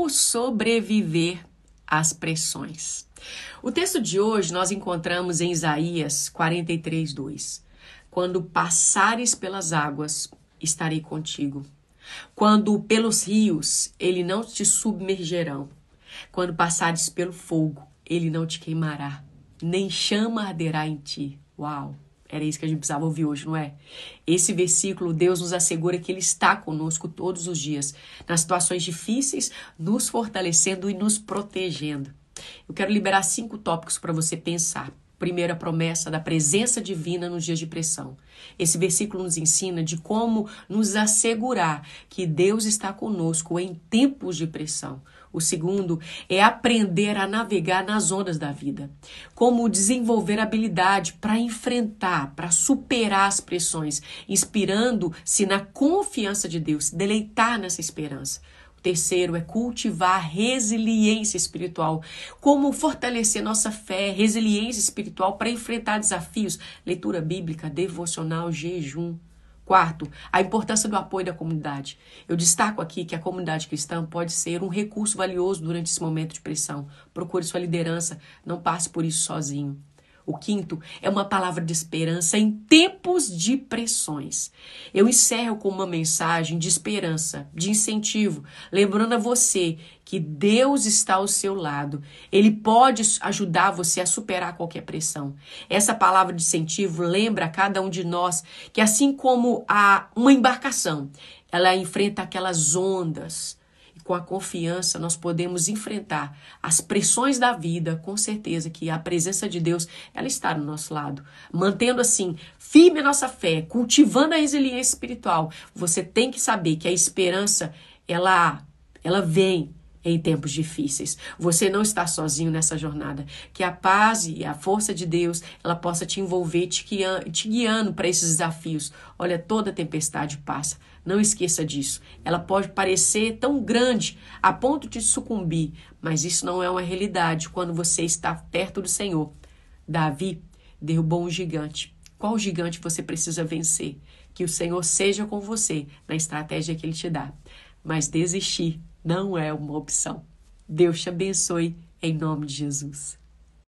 Como sobreviver às pressões. O texto de hoje nós encontramos em Isaías 43, 2. Quando passares pelas águas, estarei contigo. Quando pelos rios, ele não te submergerão. Quando passares pelo fogo, ele não te queimará, nem chama arderá em ti. Uau! Era isso que a gente precisava ouvir hoje, não é? Esse versículo, Deus nos assegura que Ele está conosco todos os dias, nas situações difíceis, nos fortalecendo e nos protegendo. Eu quero liberar cinco tópicos para você pensar. Primeira promessa da presença divina nos dias de pressão. Esse versículo nos ensina de como nos assegurar que Deus está conosco em tempos de pressão. O segundo é aprender a navegar nas ondas da vida. Como desenvolver habilidade para enfrentar, para superar as pressões, inspirando-se na confiança de Deus, deleitar nessa esperança. Terceiro é cultivar resiliência espiritual. Como fortalecer nossa fé, resiliência espiritual para enfrentar desafios, leitura bíblica, devocional, jejum. Quarto, a importância do apoio da comunidade. Eu destaco aqui que a comunidade cristã pode ser um recurso valioso durante esse momento de pressão. Procure sua liderança, não passe por isso sozinho. O quinto é uma palavra de esperança em tempos de pressões. Eu encerro com uma mensagem de esperança, de incentivo, lembrando a você que Deus está ao seu lado. Ele pode ajudar você a superar qualquer pressão. Essa palavra de incentivo lembra a cada um de nós que assim como a uma embarcação, ela enfrenta aquelas ondas, com a confiança, nós podemos enfrentar as pressões da vida, com certeza que a presença de Deus, ela está no nosso lado. Mantendo assim, firme a nossa fé, cultivando a resiliência espiritual. Você tem que saber que a esperança, ela, ela vem em tempos difíceis. Você não está sozinho nessa jornada. Que a paz e a força de Deus, ela possa te envolver, te guiando, te guiando para esses desafios. Olha, toda tempestade passa. Não esqueça disso. Ela pode parecer tão grande a ponto de sucumbir, mas isso não é uma realidade quando você está perto do Senhor. Davi derrubou um gigante. Qual gigante você precisa vencer? Que o Senhor seja com você na estratégia que ele te dá. Mas desistir não é uma opção. Deus te abençoe em nome de Jesus.